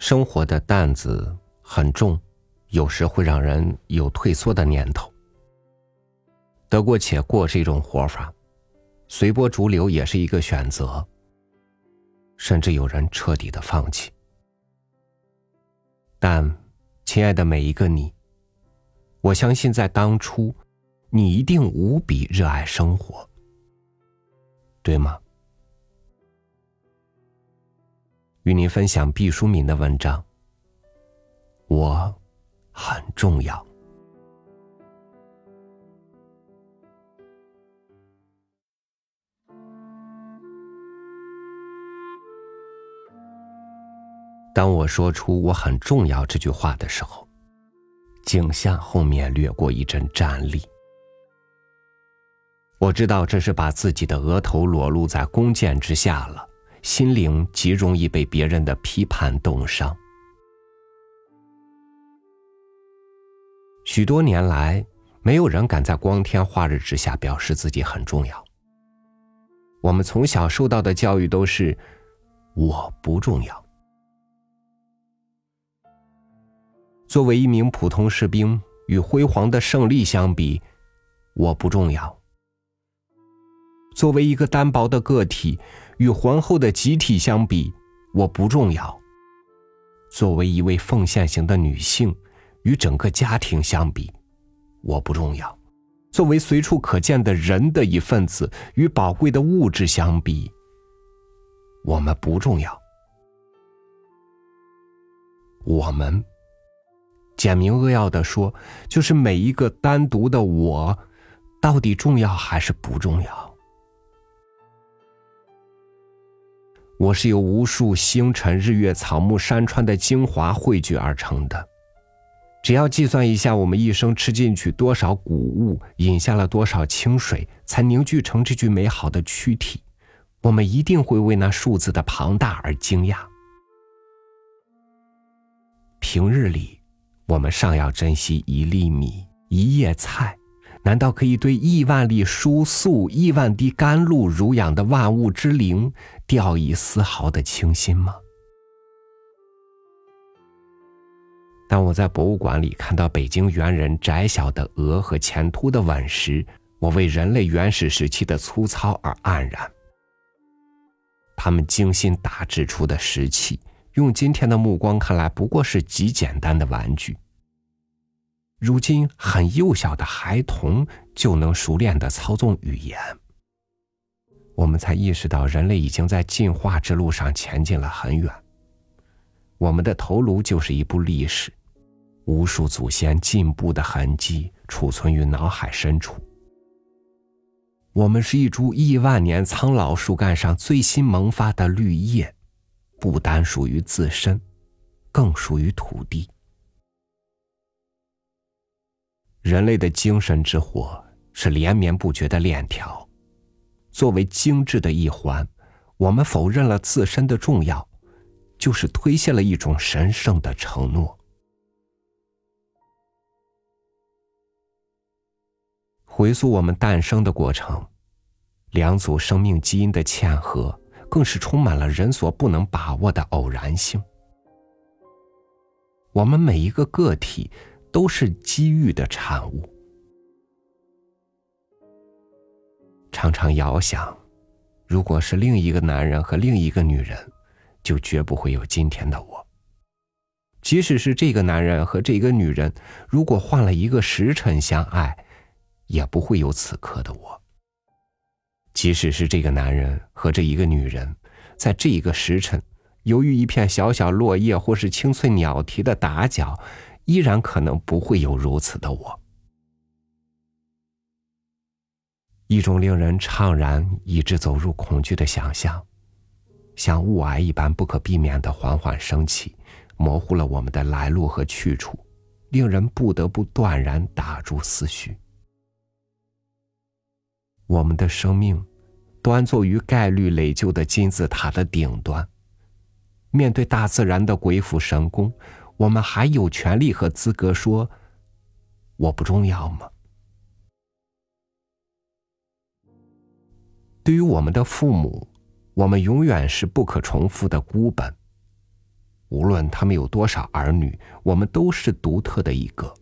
生活的担子很重，有时会让人有退缩的念头。得过且过是一种活法，随波逐流也是一个选择。甚至有人彻底的放弃。但，亲爱的每一个你，我相信在当初，你一定无比热爱生活，对吗？与您分享毕淑敏的文章。我很重要。当我说出“我很重要”这句话的时候，景象后面掠过一阵战栗。我知道这是把自己的额头裸露在弓箭之下了。心灵极容易被别人的批判冻伤。许多年来，没有人敢在光天化日之下表示自己很重要。我们从小受到的教育都是“我不重要”。作为一名普通士兵，与辉煌的胜利相比，我不重要。作为一个单薄的个体。与皇后的集体相比，我不重要。作为一位奉献型的女性，与整个家庭相比，我不重要。作为随处可见的人的一份子，与宝贵的物质相比，我们不重要。我们，简明扼要的说，就是每一个单独的我，到底重要还是不重要？我是由无数星辰、日月、草木、山川的精华汇聚而成的。只要计算一下，我们一生吃进去多少谷物，饮下了多少清水，才凝聚成这具美好的躯体，我们一定会为那数字的庞大而惊讶。平日里，我们尚要珍惜一粒米、一叶菜。难道可以对亿万粒输素、亿万滴甘露濡养的万物之灵掉以丝毫的轻心吗？当我在博物馆里看到北京猿人窄小的额和前凸的吻时，我为人类原始时期的粗糙而黯然。他们精心打制出的石器，用今天的目光看来，不过是极简单的玩具。如今，很幼小的孩童就能熟练的操纵语言。我们才意识到，人类已经在进化之路上前进了很远。我们的头颅就是一部历史，无数祖先进步的痕迹储存于脑海深处。我们是一株亿万年苍老树干上最新萌发的绿叶，不单属于自身，更属于土地。人类的精神之火是连绵不绝的链条，作为精致的一环，我们否认了自身的重要，就是推卸了一种神圣的承诺。回溯我们诞生的过程，两组生命基因的嵌合，更是充满了人所不能把握的偶然性。我们每一个个体。都是机遇的产物。常常遥想，如果是另一个男人和另一个女人，就绝不会有今天的我。即使是这个男人和这个女人，如果换了一个时辰相爱，也不会有此刻的我。即使是这个男人和这一个女人，在这一个时辰，由于一片小小落叶或是清脆鸟啼的打搅。依然可能不会有如此的我，一种令人怅然以致走入恐惧的想象，像雾霭一般不可避免的缓缓升起，模糊了我们的来路和去处，令人不得不断然打住思绪。我们的生命端坐于概率累旧的金字塔的顶端，面对大自然的鬼斧神工。我们还有权利和资格说我不重要吗？对于我们的父母，我们永远是不可重复的孤本。无论他们有多少儿女，我们都是独特的一个。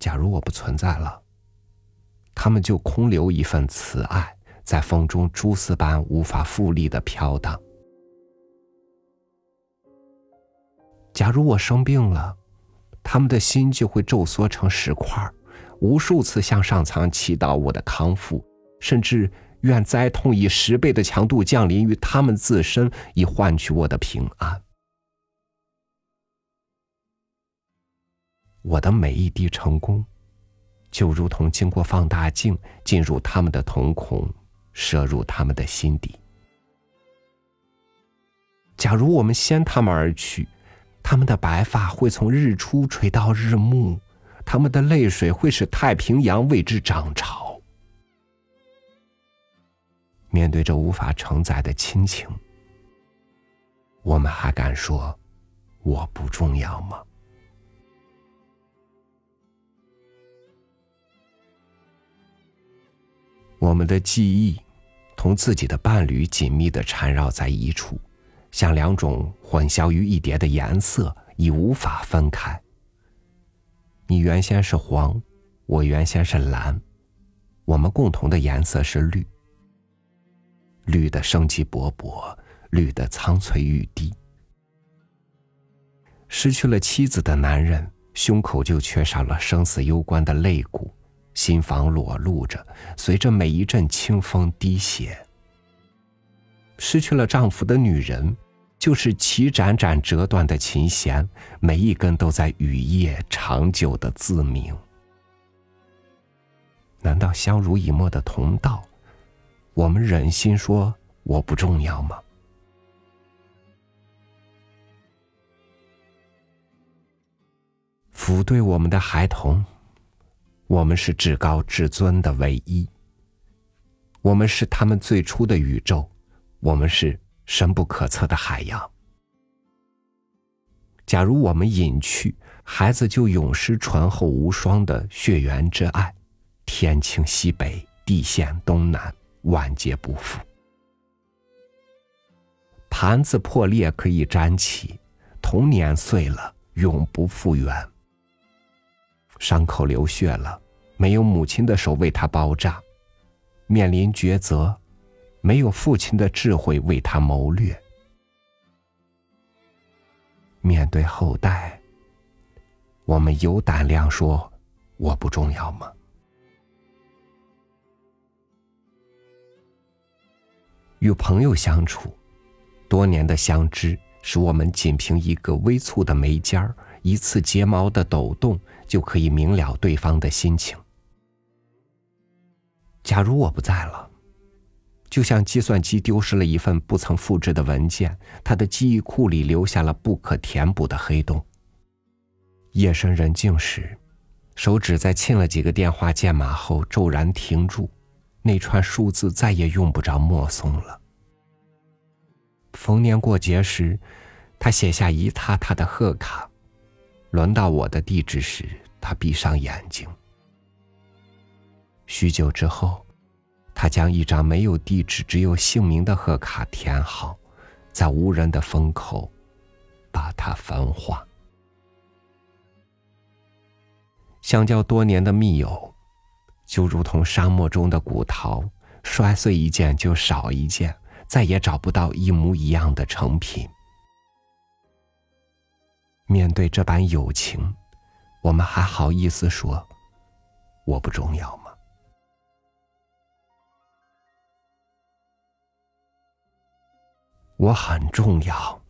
假如我不存在了，他们就空留一份慈爱，在风中蛛丝般无法复利的飘荡。假如我生病了，他们的心就会皱缩成石块，无数次向上苍祈祷我的康复，甚至愿灾痛以十倍的强度降临于他们自身，以换取我的平安。我的每一滴成功，就如同经过放大镜进入他们的瞳孔，射入他们的心底。假如我们先他们而去。他们的白发会从日出垂到日暮，他们的泪水会使太平洋为之涨潮。面对这无法承载的亲情，我们还敢说我不重要吗？我们的记忆同自己的伴侣紧密的缠绕在一处。像两种混淆于一叠的颜色，已无法分开。你原先是黄，我原先是蓝，我们共同的颜色是绿。绿的生机勃勃，绿的苍翠欲滴。失去了妻子的男人，胸口就缺少了生死攸关的肋骨，心房裸露着，随着每一阵清风滴血。失去了丈夫的女人。就是齐盏盏折断的琴弦，每一根都在雨夜长久的自鸣。难道相濡以沫的同道，我们忍心说我不重要吗？抚对我们的孩童，我们是至高至尊的唯一。我们是他们最初的宇宙，我们是。深不可测的海洋。假如我们隐去，孩子就永失醇厚无双的血缘之爱，天倾西北，地陷东南，万劫不复。盘子破裂可以粘起，童年碎了永不复原。伤口流血了，没有母亲的手为他包扎，面临抉择。没有父亲的智慧为他谋略，面对后代，我们有胆量说我不重要吗？与朋友相处，多年的相知，使我们仅凭一个微蹙的眉尖儿、一次睫毛的抖动，就可以明了对方的心情。假如我不在了。就像计算机丢失了一份不曾复制的文件，他的记忆库里留下了不可填补的黑洞。夜深人静时，手指在亲了几个电话键码后骤然停住，那串数字再也用不着默诵了。逢年过节时，他写下一沓沓的贺卡，轮到我的地址时，他闭上眼睛。许久之后。他将一张没有地址、只有姓名的贺卡填好，在无人的风口，把它焚化。相交多年的密友，就如同沙漠中的古陶，摔碎一件就少一件，再也找不到一模一样的成品。面对这般友情，我们还好意思说我不重要吗？我很重要。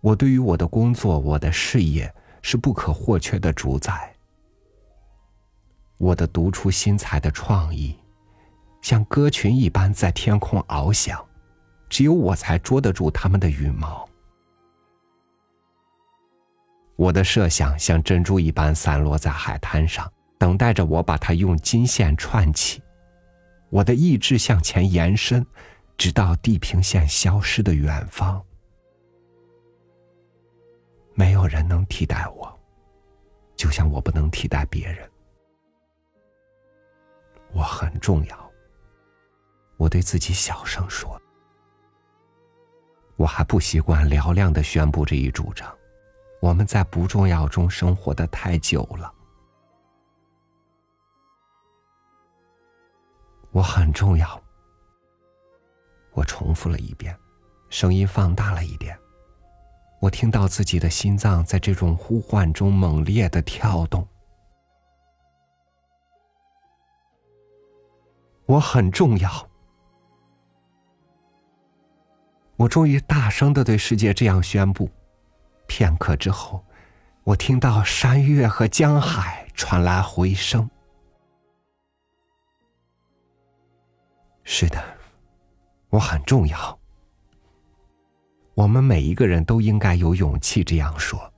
我对于我的工作、我的事业是不可或缺的主宰。我的独出心裁的创意，像歌群一般在天空翱翔，只有我才捉得住它们的羽毛。我的设想像珍珠一般散落在海滩上，等待着我把它用金线串起。我的意志向前延伸。直到地平线消失的远方，没有人能替代我，就像我不能替代别人。我很重要，我对自己小声说。我还不习惯嘹亮的宣布这一主张。我们在不重要中生活的太久了。我很重要。我重复了一遍，声音放大了一点。我听到自己的心脏在这种呼唤中猛烈的跳动。我很重要。我终于大声的对世界这样宣布。片刻之后，我听到山岳和江海传来回声。是的，我很重要。我们每一个人都应该有勇气这样说。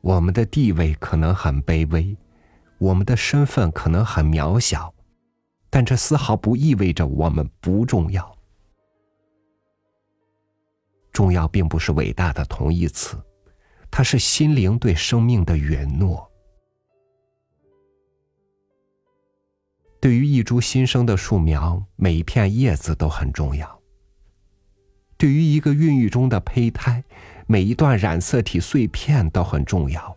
我们的地位可能很卑微，我们的身份可能很渺小，但这丝毫不意味着我们不重要。重要并不是伟大的同义词，它是心灵对生命的允诺。对于一株新生的树苗，每一片叶子都很重要；对于一个孕育中的胚胎，每一段染色体碎片都很重要。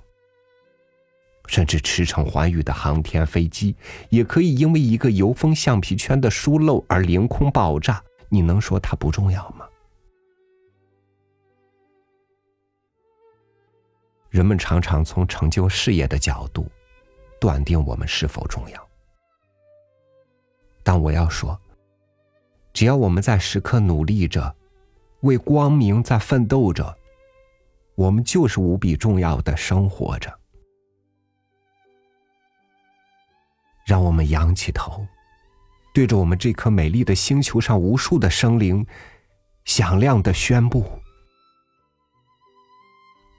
甚至驰骋寰宇的航天飞机，也可以因为一个油封橡皮圈的疏漏而凌空爆炸。你能说它不重要吗？人们常常从成就事业的角度断定我们是否重要，但我要说，只要我们在时刻努力着，为光明在奋斗着，我们就是无比重要的生活着。让我们仰起头，对着我们这颗美丽的星球上无数的生灵，响亮的宣布：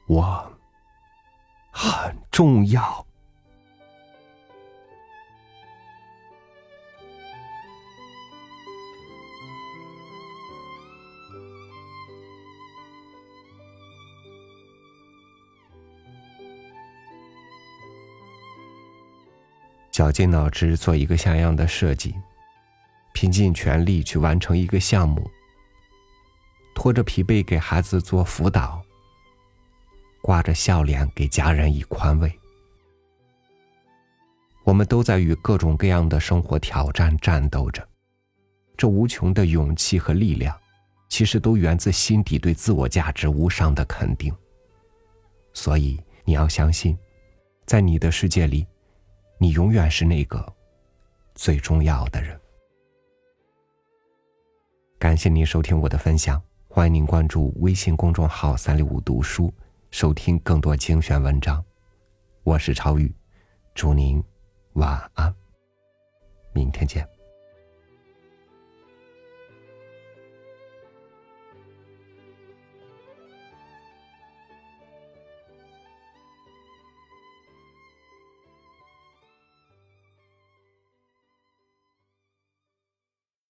我。很重要。绞尽脑汁做一个像样的设计，拼尽全力去完成一个项目，拖着疲惫给孩子做辅导。挂着笑脸给家人以宽慰。我们都在与各种各样的生活挑战战斗着，这无穷的勇气和力量，其实都源自心底对自我价值无上的肯定。所以你要相信，在你的世界里，你永远是那个最重要的人。感谢您收听我的分享，欢迎您关注微信公众号“三六五读书”。收听更多精选文章，我是超宇，祝您晚安，明天见。